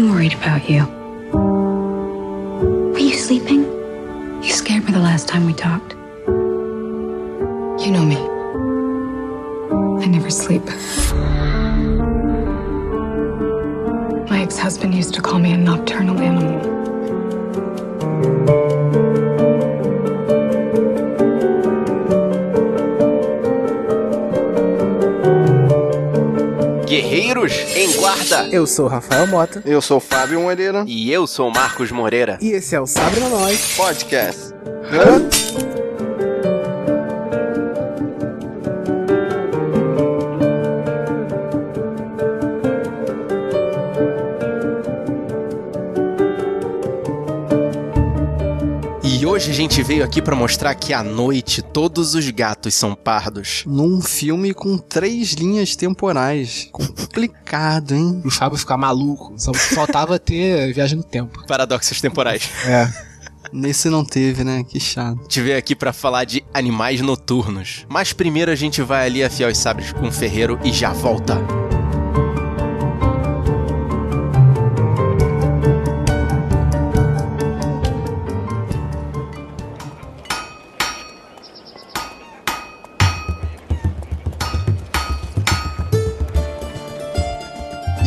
I'm worried about you. Are you sleeping? You scared me the last time we talked. You know me. I never sleep. My ex husband used to call me a nocturnal animal. Em Guarda. Eu sou o Rafael Mota. Eu sou o Fábio Moreira. E eu sou o Marcos Moreira. E esse é o Sabre na Nós Podcast. Hã? Hoje a gente veio aqui pra mostrar que à noite todos os gatos são pardos. Num filme com três linhas temporais. Complicado, hein? O Fábio ficar maluco. Só faltava ter viagem no tempo. Paradoxos temporais. É. Nesse não teve, né? Que chato. A gente veio aqui pra falar de animais noturnos. Mas primeiro a gente vai ali afiar os sabres com o ferreiro e já volta.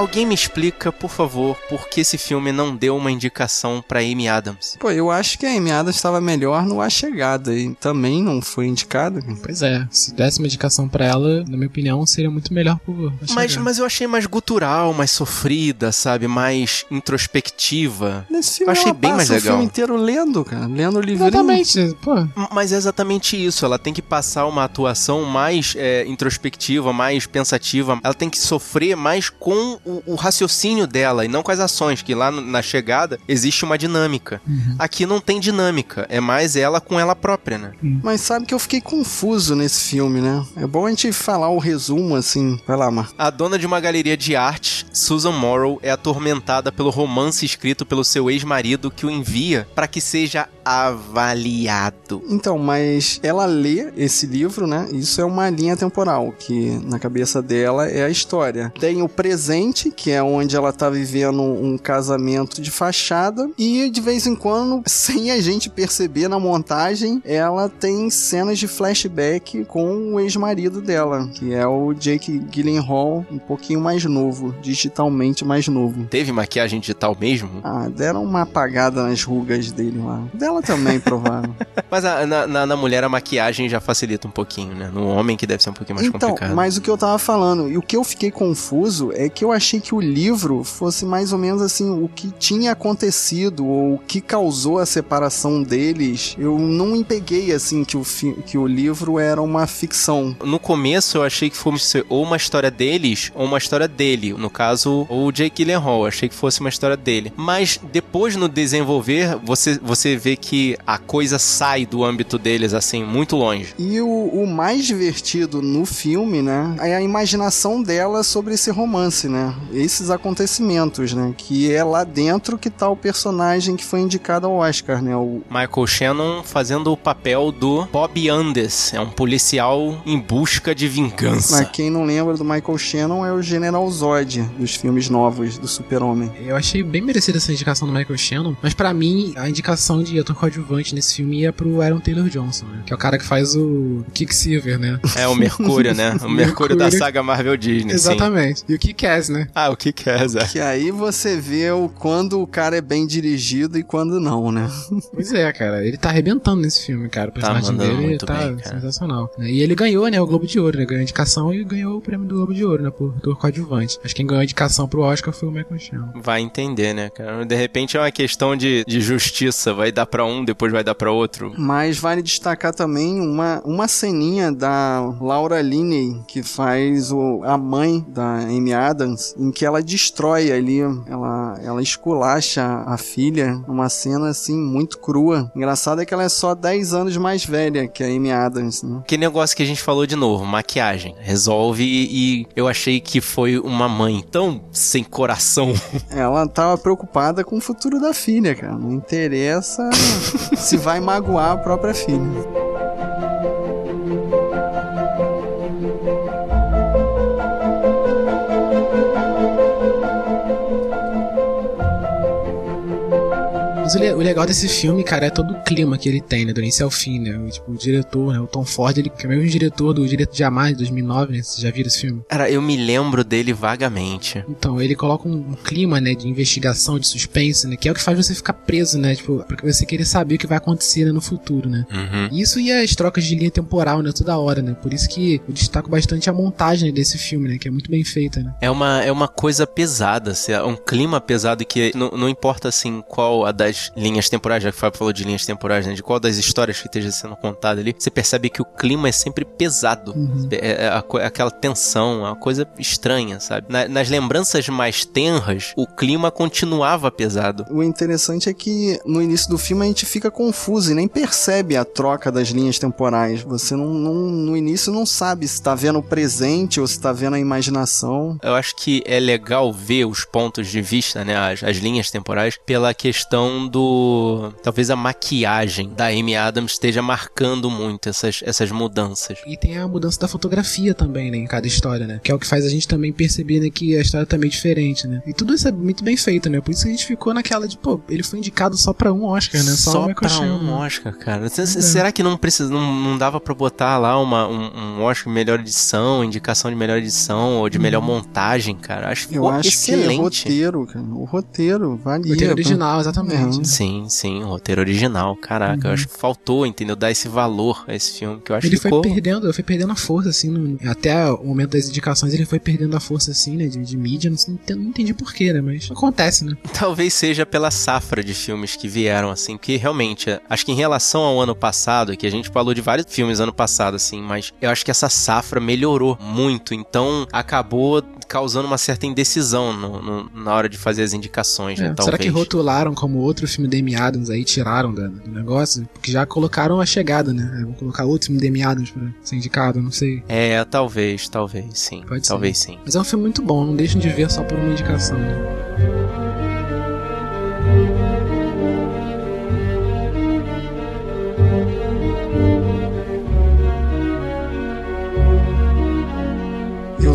Alguém me explica, por favor, por que esse filme não deu uma indicação pra Amy Adams? Pô, eu acho que a Amy Adams estava melhor no A Chegada e também não foi indicada. Pois é, se desse uma indicação pra ela, na minha opinião, seria muito melhor por. Mas, mas eu achei mais gutural, mais sofrida, sabe? Mais introspectiva. Nesse filme Eu achei ela bem mais passa o legal. filme inteiro lendo, cara, lendo o livrinho. Exatamente, pô. Mas é exatamente isso. Ela tem que passar uma atuação mais é, introspectiva, mais pensativa. Ela tem que sofrer mais com o, o raciocínio dela e não com as ações, que lá na chegada existe uma dinâmica. Aqui não tem dinâmica, é mais ela com ela própria, né? Mas sabe que eu fiquei confuso nesse filme, né? É bom a gente falar o resumo assim. Vai lá, Mar. A dona de uma galeria de arte, Susan Morrow, é atormentada pelo romance escrito pelo seu ex-marido que o envia para que seja avaliado. Então, mas ela lê esse livro, né? Isso é uma linha temporal, que na cabeça dela é a história. Tem o presente, que é onde ela tá vivendo um casamento de fachada, e de vez em quando, sem a gente perceber na montagem, ela tem cenas de flashback com o ex-marido dela, que é o Jake Gyllenhaal, um pouquinho mais novo, digitalmente mais novo. Teve maquiagem digital mesmo? Ah, deram uma apagada nas rugas dele lá. Deram ela também, provável. Mas a- na, na, na mulher a maquiagem já facilita um pouquinho, né? No homem que deve ser um pouquinho mais então, complicado. mas o que eu tava falando, e o que eu fiquei confuso é que eu achei que o livro fosse mais ou menos assim, o que tinha acontecido, ou o que causou a separação deles. Eu não me peguei assim que o, que o livro era uma ficção. No começo eu achei que fosse ou uma história deles ou uma história dele. No caso, o Jake Gyllenhaal. Eu achei que fosse uma história dele. Mas depois no desenvolver, você, você vê que a coisa sai do âmbito deles, assim, muito longe. E o, o mais divertido no filme, né, é a imaginação dela sobre esse romance, né? Esses acontecimentos, né? Que é lá dentro que tá o personagem que foi indicado ao Oscar, né? O, Michael Shannon fazendo o papel do Bob Andes. É um policial em busca de vingança. Mas quem não lembra do Michael Shannon é o General Zod dos filmes novos do Super-Homem. Eu achei bem merecida essa indicação do Michael Shannon, mas pra mim a indicação de ator coadjuvante nesse filme ia pro Aaron Taylor Johnson, né? Que é o cara que faz o Quicksilver, né? É o Mercúrio, né? O Mercúrio da saga Marvel Disney. sim. Exatamente. E o Kick-Ass, né? Ah, o que que é? Que aí você vê o quando o cara é bem dirigido e quando não, né? Pois é, cara. Ele tá arrebentando nesse filme, cara. O personagem mandando dele muito tá bem, cara. sensacional. E ele ganhou, né, o Globo de Ouro, né? Ganhou a indicação e ganhou o prêmio do Globo de Ouro, né? Por ator coadjuvante. Acho que quem ganhou a indicação pro Oscar foi o Michael Shannon. Vai entender, né, cara? De repente é uma questão de, de justiça. Vai dar pra um, depois vai dar pra outro. Mas vale destacar também uma, uma ceninha da Laura Linney, que faz o, a mãe da Amy Adams, em que ela destrói ali, ela, ela esculacha a filha, uma cena assim muito crua. Engraçado é que ela é só 10 anos mais velha que a Amy Adams, né? Que negócio que a gente falou de novo, maquiagem. Resolve e, e eu achei que foi uma mãe tão sem coração. Ela tava preocupada com o futuro da filha, cara. Não interessa se vai magoar a própria filha. Mas o, le- o legal desse filme, cara, é todo o clima que ele tem, né? Do início ao fim, né? O, tipo, o diretor, né? O Tom Ford, ele que é o mesmo diretor do Direito de Amar, de 2009, né? Vocês já viram esse filme? Cara, eu me lembro dele vagamente. Então, ele coloca um, um clima, né? De investigação, de suspense, né? Que é o que faz você ficar preso, né? Tipo, porque você querer saber o que vai acontecer né, no futuro, né? Uhum. Isso e as trocas de linha temporal, né? Toda hora, né? Por isso que eu destaco bastante a montagem desse filme, né? Que é muito bem feita, né? É uma, é uma coisa pesada, assim, é um clima pesado que não, não importa assim qual a das linhas temporais, já que o Fábio falou de linhas temporais, né? De qual das histórias que esteja sendo contada ali, você percebe que o clima é sempre pesado. Uhum. É, é é aquela tensão, é uma coisa estranha, sabe? Na- nas lembranças mais tenras, o clima continuava pesado. O interessante é que no início do filme a gente fica confuso e nem percebe a troca das linhas temporais. Você não, não- no início não sabe se tá vendo o presente ou se tá vendo a imaginação. Eu acho que é legal ver os pontos de vista, né, as, as linhas temporais, pela questão do. Talvez a maquiagem da Amy Adams esteja marcando muito essas, essas mudanças. E tem a mudança da fotografia também, né? Em cada história, né? Que é o que faz a gente também perceber, né? Que a história tá meio diferente, né? E tudo isso é muito bem feito, né? Por isso que a gente ficou naquela de, pô, ele foi indicado só pra um Oscar, né? Só, o Só pra Shannon, um né? Oscar, cara. C- c- Será que não precisa, não, não dava pra botar lá uma, um, um Oscar de melhor edição, indicação de melhor edição ou de melhor montagem, cara? Acho que Eu ficou acho que é excelente. roteiro, cara. O roteiro valia. Roteiro pra- original, exatamente. Sim, sim, roteiro original. Caraca, eu acho que faltou, entendeu? Dar esse valor a esse filme, que eu acho Ele que foi ficou... perdendo, ele foi perdendo a força, assim, no- até o momento das indicações ele foi perdendo a força, assim, né, de, de mídia, não, não entendi- porquê, né, mas acontece, né. Talvez seja pela safra de filmes que vieram, assim, que realmente, acho que em relação ao ano passado, que a gente falou de vários filmes ano passado, assim, mas eu acho que essa safra melhorou muito, então acabou causando uma certa indecisão no- no- na hora de fazer as indicações, né, É, talvez. será que rotularam como outro filme da Amy Adams aí, tiraram da- do negócio? Porque já colocaram a chegada, né, É, vão colocar outro filme da Amy Adams pra ser indicado, não sei. É, talvez, talvez, sim. Pode ser. talvez sim. Mas é um filme muito bom, não deixem de ver só por uma indicação, né.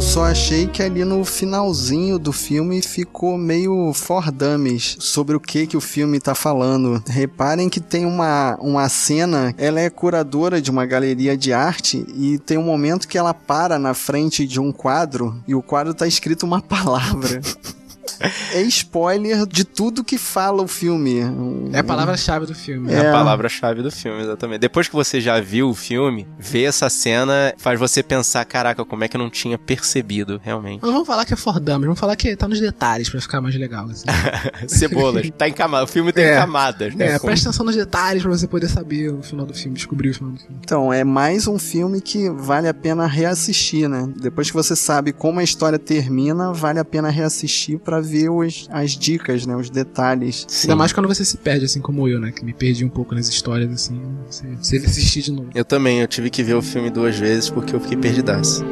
Só achei que ali no finalzinho do filme ficou meio for dummies sobre o que que o filme tá falando. Reparem que tem uma, uma cena, ela é curadora de uma galeria de arte e tem um momento que ela para na frente de um quadro e o quadro tá escrito uma palavra. É spoiler de tudo que fala o filme. É a palavra-chave do filme. É, É. a palavra-chave do filme, exatamente. Depois que você já viu o filme, ver essa cena faz você pensar, caraca, como é que eu não tinha percebido, realmente. Não vamos falar que é fordamos, vamos falar que tá nos detalhes pra ficar mais legal. Assim. Cebolas. tá em camada. O filme tem É. camadas, né? É, Como- presta atenção nos detalhes pra você poder saber o final do filme, descobrir o final do filme. Então, é mais um filme que vale a pena reassistir, né? Depois que você sabe como a história termina, vale a pena reassistir pra ver os, as dicas, né? Os detalhes. Sim. Ainda mais quando você se perde, assim como eu, né? Que me perdi um pouco nas histórias, assim. Você, você assistir de novo. Eu também, eu tive que ver o filme duas vezes porque eu fiquei perdidaço.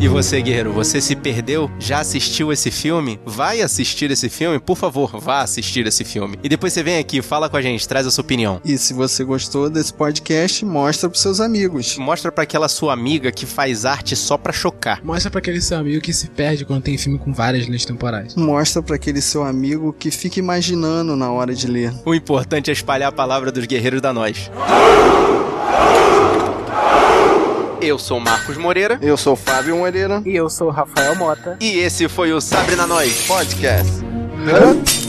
E você, guerreiro, você se perdeu? Já assistiu esse filme? Vai assistir esse filme? Por favor, vá assistir esse filme. E depois você vem aqui, fala com a gente, traz a sua opinião. E se você gostou desse podcast, mostra pros seus amigos. Mostra pra aquela sua amiga que faz arte só pra chocar. Mostra pra aquele seu amigo que se perde quando tem filme com várias linhas temporais. Mostra pra aquele seu amigo que fica imaginando na hora de ler. O importante é espalhar a palavra dos guerreiros da nós. Eu sou Marcos Moreira Eu sou Fábio Moreira. E eu sou o Rafael Mota. e esse foi o Sabre na Nós. Podcast. Hã?